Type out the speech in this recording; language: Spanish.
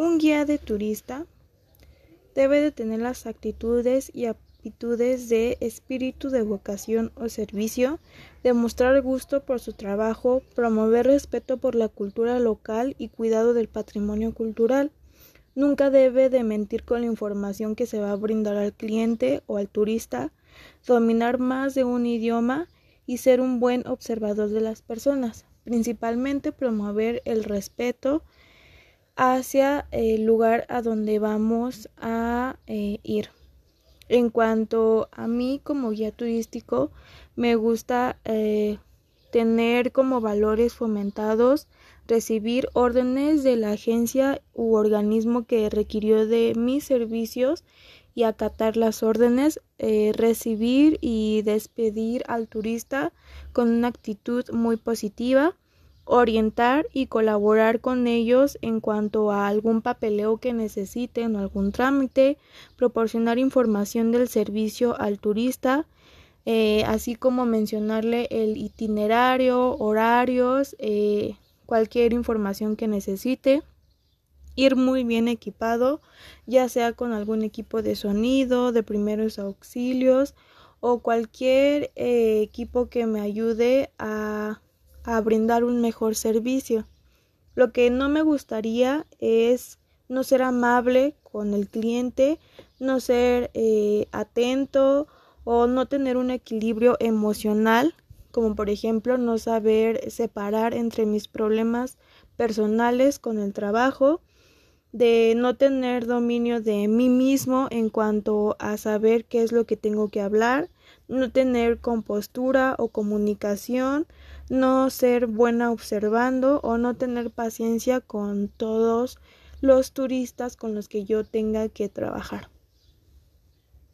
Un guía de turista debe de tener las actitudes y aptitudes de espíritu de vocación o servicio, demostrar gusto por su trabajo, promover respeto por la cultura local y cuidado del patrimonio cultural. Nunca debe de mentir con la información que se va a brindar al cliente o al turista, dominar más de un idioma y ser un buen observador de las personas, principalmente promover el respeto hacia el lugar a donde vamos a eh, ir. En cuanto a mí como guía turístico, me gusta eh, tener como valores fomentados, recibir órdenes de la agencia u organismo que requirió de mis servicios y acatar las órdenes, eh, recibir y despedir al turista con una actitud muy positiva, orientar y colaborar con ellos en cuanto a algún papeleo que necesiten o algún trámite, proporcionar información del servicio al turista, eh, así como mencionarle el itinerario, horarios, eh, cualquier información que necesite. Ir muy bien equipado, ya sea con algún equipo de sonido, de primeros auxilios o cualquier eh, equipo que me ayude a a brindar un mejor servicio. Lo que no me gustaría es no ser amable con el cliente, no ser eh, atento o no tener un equilibrio emocional, como por ejemplo no saber separar entre mis problemas personales con el trabajo, de no tener dominio de mí mismo en cuanto a saber qué es lo que tengo que hablar, no tener compostura o comunicación, no ser buena observando o no tener paciencia con todos los turistas con los que yo tenga que trabajar.